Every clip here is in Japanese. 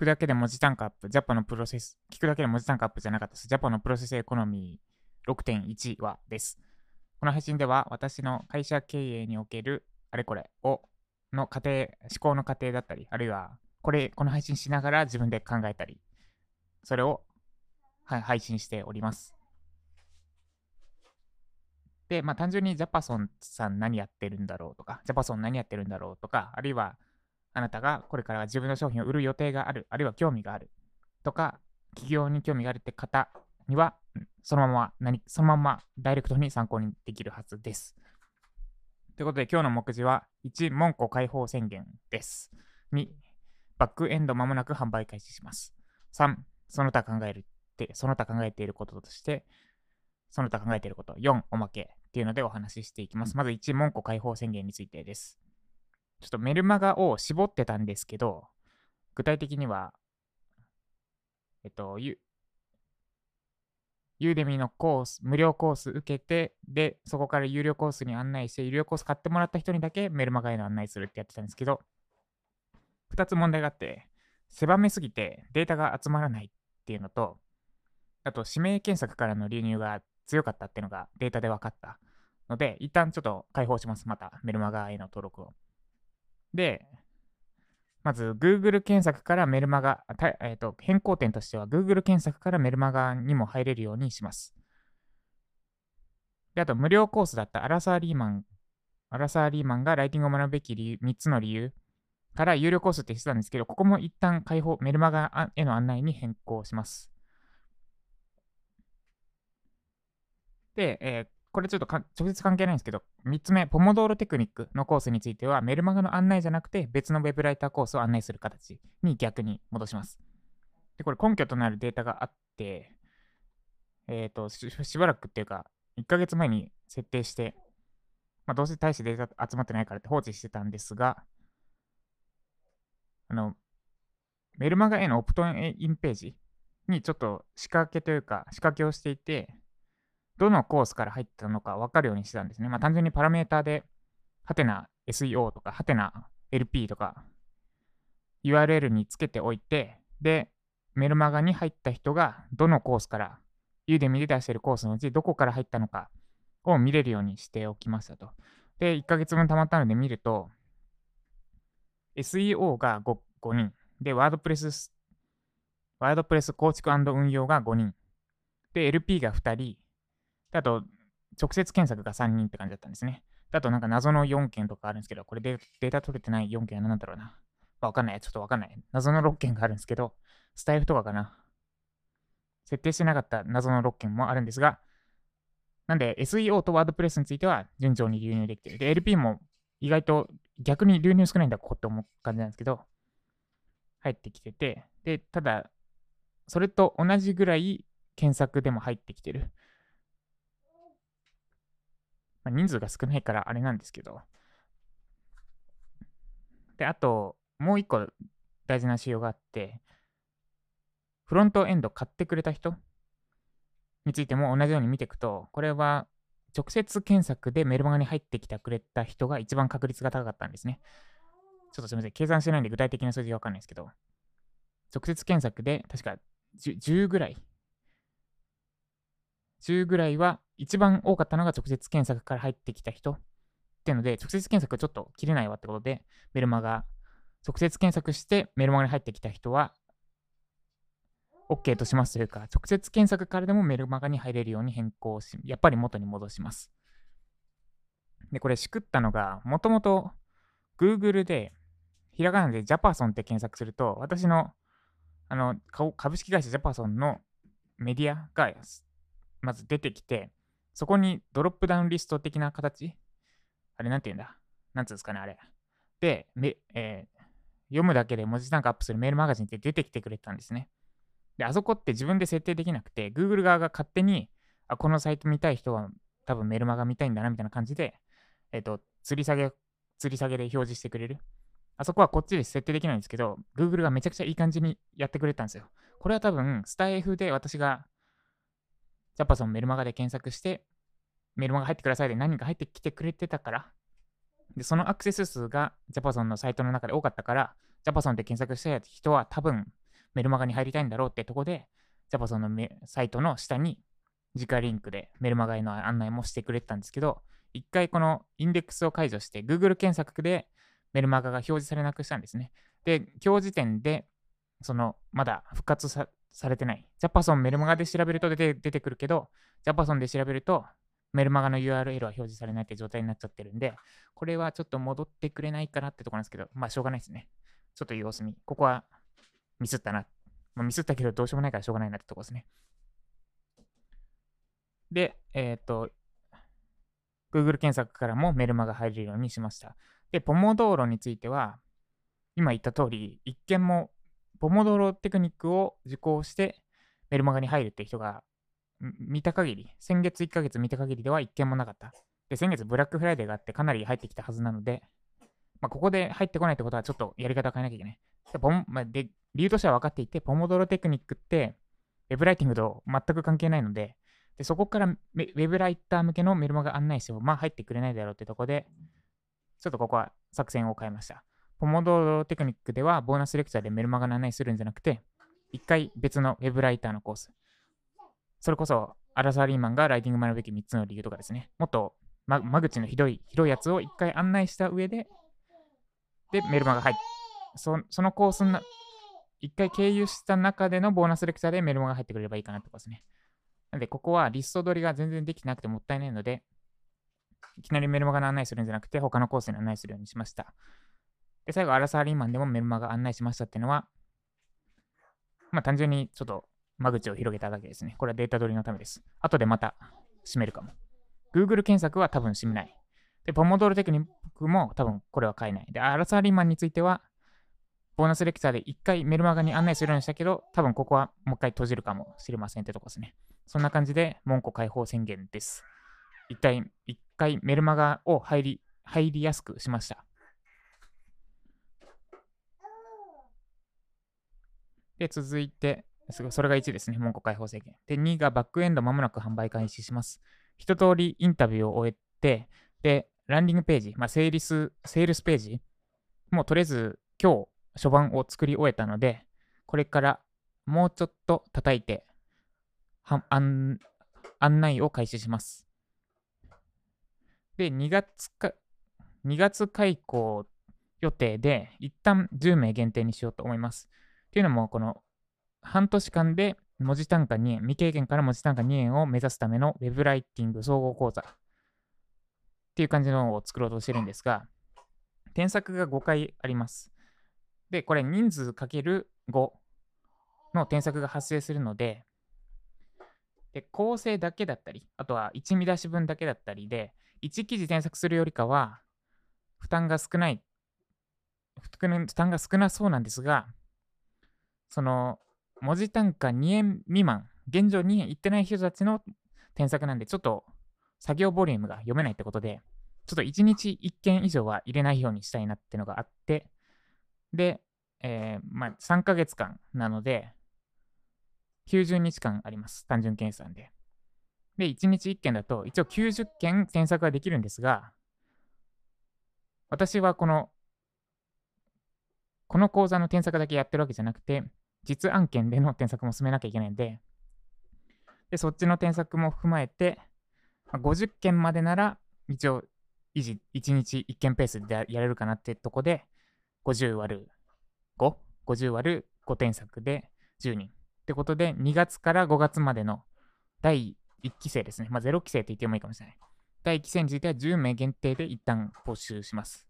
くだけで文字単価アップ、ジャパのプロセス、聞くだけで文字単価アップじゃなかったです。ジャパのプロセスエコノミー6.1話です。この配信では私の会社経営におけるあれこれをの過程、思考の過程だったり、あるいはこれ、この配信しながら自分で考えたり、それを、はい、配信しております。で、まあ単純にジャパソンさん何やってるんだろうとか、ジャパソン何やってるんだろうとか、あるいはあなたがこれから自分の商品を売る予定がある、あるいは興味があるとか、企業に興味があるって方には、そのまま何、そのままダイレクトに参考にできるはずです。ということで、今日の目次は1、門戸開放宣言です。2、バックエンドまもなく販売開始します。3、その他考えるって、その他考えていることとして、その他考えていること。4、おまけっていうのでお話ししていきます。まず1、門戸開放宣言についてです。ちょっとメルマガを絞ってたんですけど、具体的には、えっと、ユユーデミのコース、無料コース受けて、で、そこから有料コースに案内して、有料コース買ってもらった人にだけメルマガへの案内するってやってたんですけど、2つ問題があって、狭めすぎてデータが集まらないっていうのと、あと指名検索からの流入が強かったっていうのがデータで分かったので、一旦ちょっと開放します。またメルマガへの登録を。で、まず Google 検索からメルマガ、えーと、変更点としては Google 検索からメルマガにも入れるようにします。で、あと無料コースだったアラサー・リーマン、アラサー・リーマンがライティングを学ぶべき理由3つの理由から有料コースってしてたんですけど、ここも一旦開放、メルマガへの案内に変更します。で、えーこれちょっと直接関係ないんですけど、3つ目、ポモドーロテクニックのコースについては、メルマガの案内じゃなくて、別のウェブライターコースを案内する形に逆に戻します。で、これ根拠となるデータがあって、えっ、ー、とし、しばらくっていうか、1ヶ月前に設定して、まあ、どうせ大してデータ集まってないからって放置してたんですが、あの、メルマガへのオプトインページにちょっと仕掛けというか、仕掛けをしていて、どのコースから入ったのか分かるようにしてたんですね。まあ、単純にパラメーターで、ハテナ SEO とか、ハテナ LP とか、URL につけておいて、で、メルマガに入った人がどのコースから、ユーデミで出してるコースのうちどこから入ったのかを見れるようにしておきましたと。で、1ヶ月分溜まったので見ると、SEO が 5, 5人、で、ワードプレス、ワードプレス構築運用が5人、で、LP が2人、あと、直接検索が3人って感じだったんですね。で、あとなんか謎の4件とかあるんですけど、これでデータ取れてない4件は何なんだろうな。わかんない。ちょっとわかんない。謎の6件があるんですけど、スタイフとかかな。設定してなかった謎の6件もあるんですが、なんで SEO とワードプレスについては順調に流入できてる。で、LP も意外と逆に流入少ないんだ、ここって思う感じなんですけど、入ってきてて、で、ただ、それと同じぐらい検索でも入ってきてる。まあ、人数が少ないからあれなんですけど。で、あと、もう一個大事な仕様があって、フロントエンド買ってくれた人についても同じように見ていくと、これは直接検索でメルマガに入ってきてくれた人が一番確率が高かったんですね。ちょっとすみません。計算してないんで具体的な数字がわかんないですけど、直接検索で確か 10, 10ぐらい、10ぐらいは一番多かったのが直接検索から入ってきた人っていうので、直接検索ちょっと切れないわってことで、メルマガ、直接検索してメルマガに入ってきた人は、OK としますというか、直接検索からでもメルマガに入れるように変更し、やっぱり元に戻します。で、これ、しくったのが、もともと Google で、ひらがなでジャパソンって検索すると、私の、あの、株式会社ジャパソンのメディアがまず出てきて、そこにドロップダウンリスト的な形？あれなんて言うんだ？なんつうんですかね、あれ。で、えー、読むだけで文字単価アップするメールマガジンって出てきてくれたんですね。で、あそこって自分で設定できなくて、Google 側が勝手に、あ、このサイト見たい人は多分メールマガ見たいんだなみたいな感じで、えっ、ー、と、吊り下げ、吊り下げで表示してくれる。あそこはこっちで設定できないんですけど、Google がめちゃくちゃいい感じにやってくれたんですよ。これは多分、スタイフで私がジャパソンメルマガで検索して、メルマガ入ってくださいで何人か入ってきてくれてたから、で、そのアクセス数がジャパソンのサイトの中で多かったから、ジャパソンで検索した人は多分、メルマガに入りたいんだろうってとこで、ジャパソンのサイトの下に直リンクでメルマガへの案内もしてくれてたんですけど、一回このインデックスを解除して Google 検索でメルマガが表示されなくしたんですね。で、今日時点で、その、まだ復活さされてない。ジャパソンメルマガで調べると出て出てくるけど、ジャパソンで調べるとメルマガの URL は表示されないって状態になっちゃってるんで、これはちょっと戻ってくれないかなってとこなんですけど、まあしょうがないですね。ちょっと様子見。ここはミスったな。まあ、ミスったけどどうしようもないからしょうがないなってとこですね。で、えっ、ー、と、Google 検索からもメルマガ入れるようにしました。で、ポモドーロについては、今言った通り、一見もポモドロテクニックを受講してメルマガに入るって人が見た限り、先月1ヶ月見た限りでは一件もなかった。で、先月ブラックフライデーがあってかなり入ってきたはずなので、まあ、ここで入ってこないってことはちょっとやり方変えなきゃいけない。で、ポンまあ、で理由としては分かっていて、ポモドロテクニックって、ウェブライティングと全く関係ないので、でそこからウェブライター向けのメルマガ案内しても、まあ入ってくれないだろうってとこで、ちょっとここは作戦を変えました。ポモドロテクニックでは、ボーナスレクチャーでメルマガの案内するんじゃなくて、一回別のウェブライターのコース、それこそ、アラサーリーマンがライティング学ぶべき3つの理由とかですね。もっと間口のひどい、広いやつを一回案内した上で、で、メルマガ入っ、そそのコースな、一回経由した中でのボーナスレクチャーでメルマガ入ってくれればいいかなってことですね。なので、ここはリスト取りが全然できてなくてもったいないので、いきなりメルマガの案内するんじゃなくて、他のコースに案内するようにしました。で、最後、アラサーリーマンでもメルマガ案内しましたっていうのは、まあ単純にちょっと間口を広げただけですね。これはデータ取りのためです。後でまた閉めるかも。Google 検索は多分閉めない。で、ポモドールテクニックも多分これは変えない。で、アラサーリーマンについては、ボーナスレクチャーで1回メルマガに案内するようにしたけど、多分ここはもう一回閉じるかもしれませんってとこですね。そんな感じで、門戸開放宣言です。一体、1回メルマガを入り、入りやすくしました。で、続いて、それが1ですね。門戸開放制限。で、2がバックエンドまもなく販売開始します。一通りインタビューを終えて、で、ランディングページ、まあ、セールス、セールスページ、もうとりあえず今日、初版を作り終えたので、これからもうちょっと叩いて、は案内を開始します。で、2月か、2月開講予定で、一旦10名限定にしようと思います。っていうのも、この半年間で文字単価2円、未経験から文字単価2円を目指すための Web ライティング総合講座っていう感じのを作ろうとしてるんですが、添削が5回あります。で、これ人数かける5の添削が発生するので、で構成だけだったり、あとは1見出し分だけだったりで、1記事添削するよりかは、負担が少ない、負担が少なそうなんですが、その、文字単価2円未満、現状2円いってない人たちの添削なんで、ちょっと作業ボリュームが読めないってことで、ちょっと1日1件以上は入れないようにしたいなってのがあって、で、えー、まあ、3ヶ月間なので、90日間あります。単純計算で。で、1日1件だと、一応90件添削ができるんですが、私はこの、この講座の添削だけやってるわけじゃなくて、実案件での添削も進めなきゃいけないんで、で、そっちの添削も踏まえて、ま、50件までなら、一応、維持、1日1件ペースでやれるかなってとこで、50割る 5?50 50割る5添削で10人。ってことで、2月から5月までの第1期生ですね。まあ、0期生って言ってもいいかもしれない。第1期生については10名限定で一旦募集します。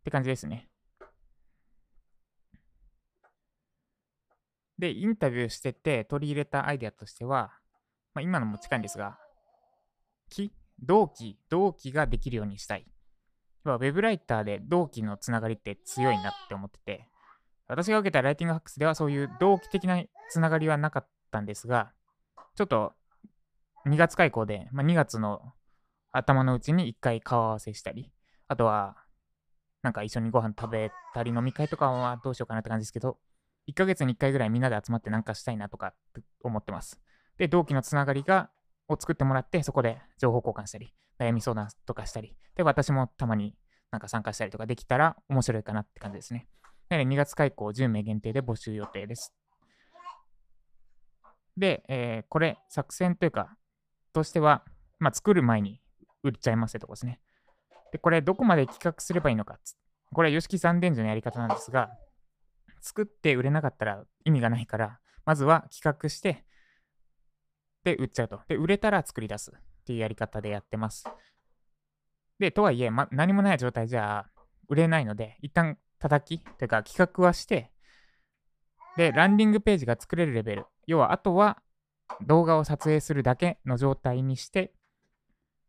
って感じですね。で、インタビューしてて取り入れたアイデアとしては、まあ、今のも近いんですが、期同期、同期ができるようにしたい。ウェブライターで同期のつながりって強いなって思ってて、私が受けたライティングハックスではそういう同期的なつながりはなかったんですが、ちょっと2月開講で、まあ、2月の頭のうちに1回顔合わせしたり、あとはなんか一緒にご飯食べたり飲み会とかはどうしようかなって感じですけど、1ヶ月に1回ぐらいみんなで集まってなんかしたいなとか思ってます。で、同期のつながりが、を作ってもらって、そこで情報交換したり、悩み相談とかしたり、で、私もたまになんか参加したりとかできたら面白いかなって感じですね。なので2月開講10名限定で募集予定です。で、えー、これ、作戦というか、としては、まあ、作る前に売っちゃいますってとこですね。で、これ、どこまで企画すればいいのか。これは YOSHIKI 三伝樹のやり方なんですが、作って売れなかったら意味がないから、まずは企画して、で、売っちゃうと。で、売れたら作り出すっていうやり方でやってます。で、とはいえ、ま、何もない状態じゃ売れないので、一旦叩きというか企画はして、で、ランディングページが作れるレベル。要は、あとは動画を撮影するだけの状態にして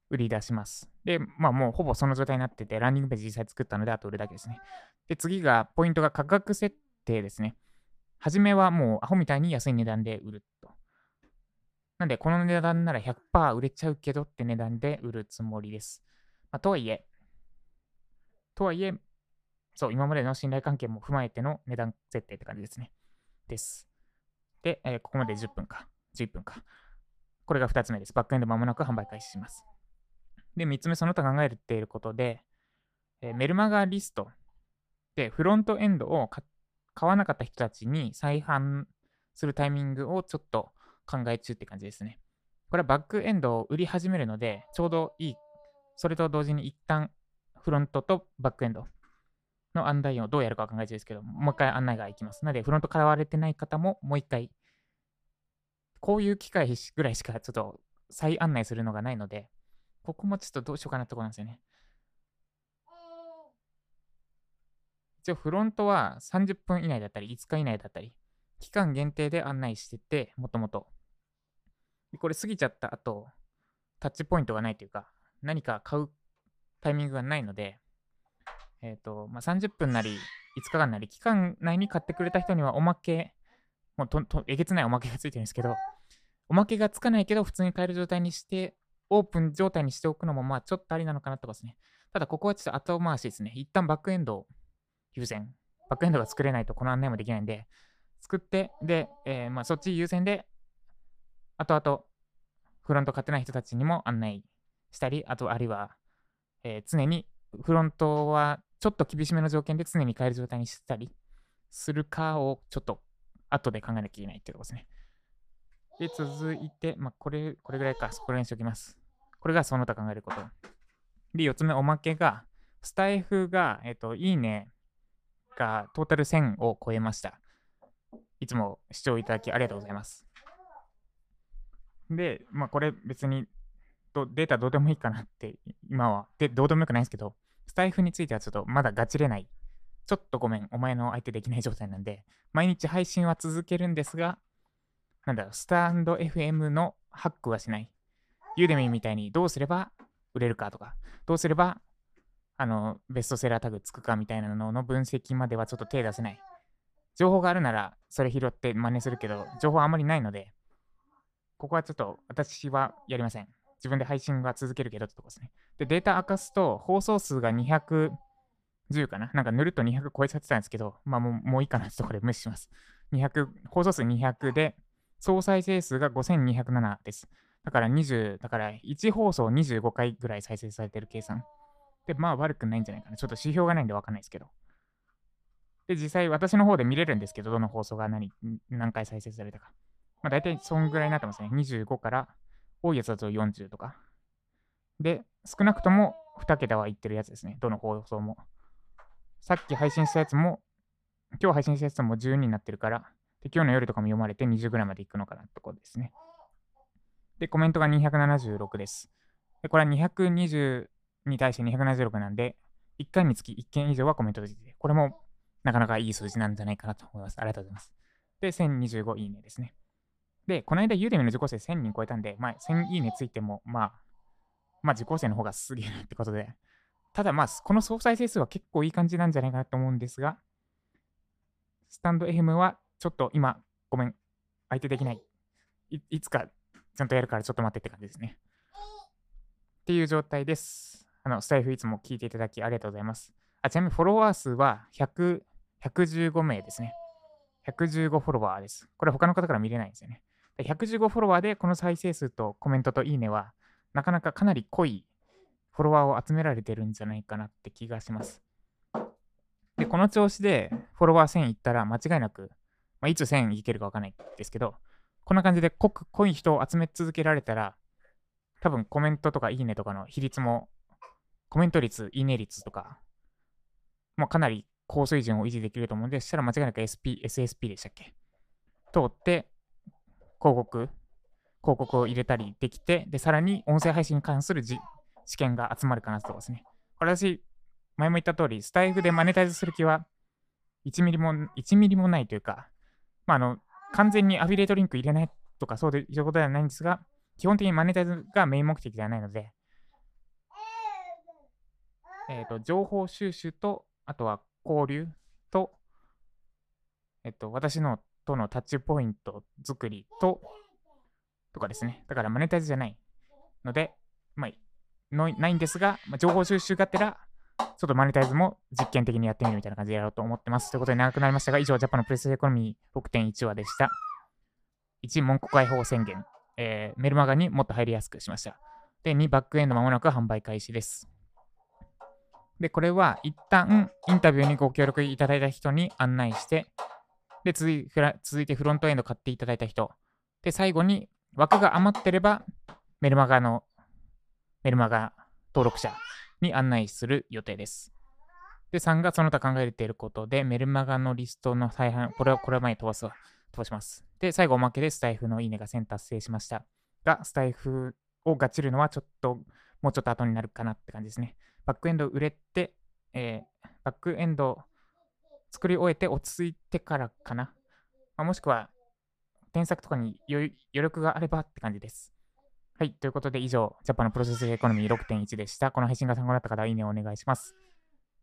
売り出します。で、まあもうほぼその状態になってて、ランディングページ実際作ったので、あと売るだけですね。で、次が、ポイントが価格設定ですね。はじめはもうアホみたいに安い値段で売ると。なんで、この値段なら100%売れちゃうけどって値段で売るつもりです。まあ、とはいえ、とはいえ、そう、今までの信頼関係も踏まえての値段設定って感じですね。です。で、えー、ここまで10分か。11分か。これが2つ目です。バックエンドまもなく販売開始します。で、3つ目、その他考えていることで、えー、メルマガリストでフロントエンドを買っ買わなかった人たちに再販するタイミングをちょっと考え中って感じですね。これはバックエンドを売り始めるので、ちょうどいい。それと同時に一旦フロントとバックエンドの案内をどうやるか考え中ですけど、もう一回案内がいきます。なので、フロント買われてない方ももう一回、こういう機会ぐらいしかちょっと再案内するのがないので、ここもちょっとどうしようかなってとこなんですよね。一応フロントは30分以内だったり5日以内だったり、期間限定で案内してて、もともと。これ過ぎちゃった後、タッチポイントがないというか、何か買うタイミングがないので、えっ、と、まあ、30分なり5日間なり、期間内に買ってくれた人にはおまけ、もうととえげつないおまけがついてるんですけど、おまけがつかないけど普通に買える状態にして、オープン状態にしておくのもまあちょっとありなのかなとかですね。ただここはちょっと後回しですね。一旦バックエンドを優先。バックエンドが作れないとこの案内もできないんで、作って、で、えー、まあそっち優先で、後々フロント買ってない人たちにも案内したり、あとあるいは、えー、常にフロントはちょっと厳しめの条件で常に買える状態にしたりするかをちょっと後で考えなきゃいけないっていうとこですね。で、続いて、まあ、これ、これぐらいか、こら辺にしておきます。これがその他考えること。で、4つ目、おまけが、スタイフが、えっ、と、いいねがトータル1000を超えました。いつも視聴いただきありがとうございます。で、まあ、これ別にデータどうでもいいかなって、今は。で、どうでもよくないんですけど、スタイフについてはちょっとまだガチれない。ちょっとごめん、お前の相手できない状態なんで、毎日配信は続けるんですが、なんだろう、スタンド FM のハックはしない。ユーデミーみたいにどうすれば売れるかとか、どうすればあのベストセラータグつくかみたいなのの分析まではちょっと手出せない。情報があるならそれ拾って真似するけど、情報あんまりないので、ここはちょっと私はやりません。自分で配信は続けるけどってとこですね。で、データ明かすと放送数が210かな？なんかぬると200超えちゃってたんですけど、まあもうもういいかなってとこで無視します。200、放送数200で、総再生数が5207です。だから20、だから1放送25回ぐらい再生されてる計算。で、まあ悪くないんじゃないかな。ちょっと指標がないんでわかんないですけど。で、実際私の方で見れるんですけど、どの放送が何、何回再生されたか。まあ大体そんぐらいになってますね。25から多いやつだと40とか。で、少なくとも2桁はいってるやつですね。どの放送も。さっき配信したやつも、今日配信したやつも12になってるから、で今日の夜とかも読まれて20ぐらいまでいくのかなってころですね。で、コメントが276です。で、これは220に対して276なんで、1回につき1件以上はコメントで、これもなかなかいい数字なんじゃないかなと思います。ありがとうございます。で、1025いいねですね。で、この間、ユーデミの受講生1000人超えたんで、まあ、1000いいねついても、まあ、まあ、受講生の方がすげえなってことで、ただまあ、この総再生数は結構いい感じなんじゃないかなと思うんですが、スタンド FM はちょっと今、ごめん、相手できない。いいつかちゃんとやるからちょっと待ってって感じですね。っていう状態です。の、スタイフいつも聞いていただきありがとうございます。あちなみにフォロワー数は100 115名ですね。115フォロワーです。これ他の方から見れないんですよね。115フォロワーでこの再生数とコメントといいねは、なかなかかなり濃いフォロワーを集められてるんじゃないかなって気がします。で、この調子でフォロワー1000いったら間違いなく、まあ、いつ1000いけるかわかんないですけど、こんな感じで濃く濃い人を集め続けられたら、多分コメントとかいいねとかの比率も、コメント率、いいね率とか、もうかなり高水準を維持できると思うんで、そしたら間違いなく SP、SSP でしたっけ？通って、広告、広告を入れたりできて、で、さらに音声配信に関するじ試験が集まるかなとですね。これ私、前も言った通り、スタイフでマネタイズする気は1ミリも、1ミリもないというか、まあ、あの、完全にアフィリエイトリンク入れないとかそういうことではないんですが、基本的にマネタイズがメイン目的ではないので、えっ、ー、と、情報収集と、あとは交流と、えっ、と、私のとのタッチポイント作りと、とかですね。だからマネタイズじゃないので、まあ、のないんですが、まあ、情報収集がてら、ちょっとマネタイズも実験的にやってみるみたいな感じでやろうと思ってます。ということで長くなりましたが、以上、ジャパンのプレスエコノミー6.1話でした。1、文庫開放宣言。えー、メルマガにもっと入りやすくしました。で、2、バックエンドまもなく販売開始です。で、これは一旦インタビューにご協力いただいた人に案内して、で、続い続いてフロントエンド買っていただいた人。で、最後に枠が余ってれば、メルマガの、メルマガ登録者に案内する予定です。で、3がその他考えていることで、メルマガのリストの再販、これはこれは前に飛ばすわ。飛ばします。で、最後おまけでスタイフのいいねが1000達成しました。が、スタイフをガチるのはちょっと、もうちょっと後になるかなって感じですね。バックエンド売れて、えー、バックエンド作り終えて落ち着いてからかな。まあ、もしくは、添削とかに余力があればって感じです。はい。ということで、以上、ジャパンのプロセスエコノミー6.1でした。この配信が参考になった方は、いいねをお願いします。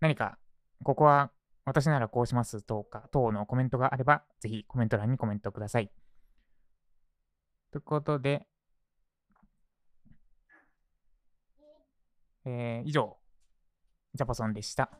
何か、ここは私ならこうしますとか、等のコメントがあれば、ぜひコメント欄にコメントください。ということで、えー、以上、ジャパソンでした。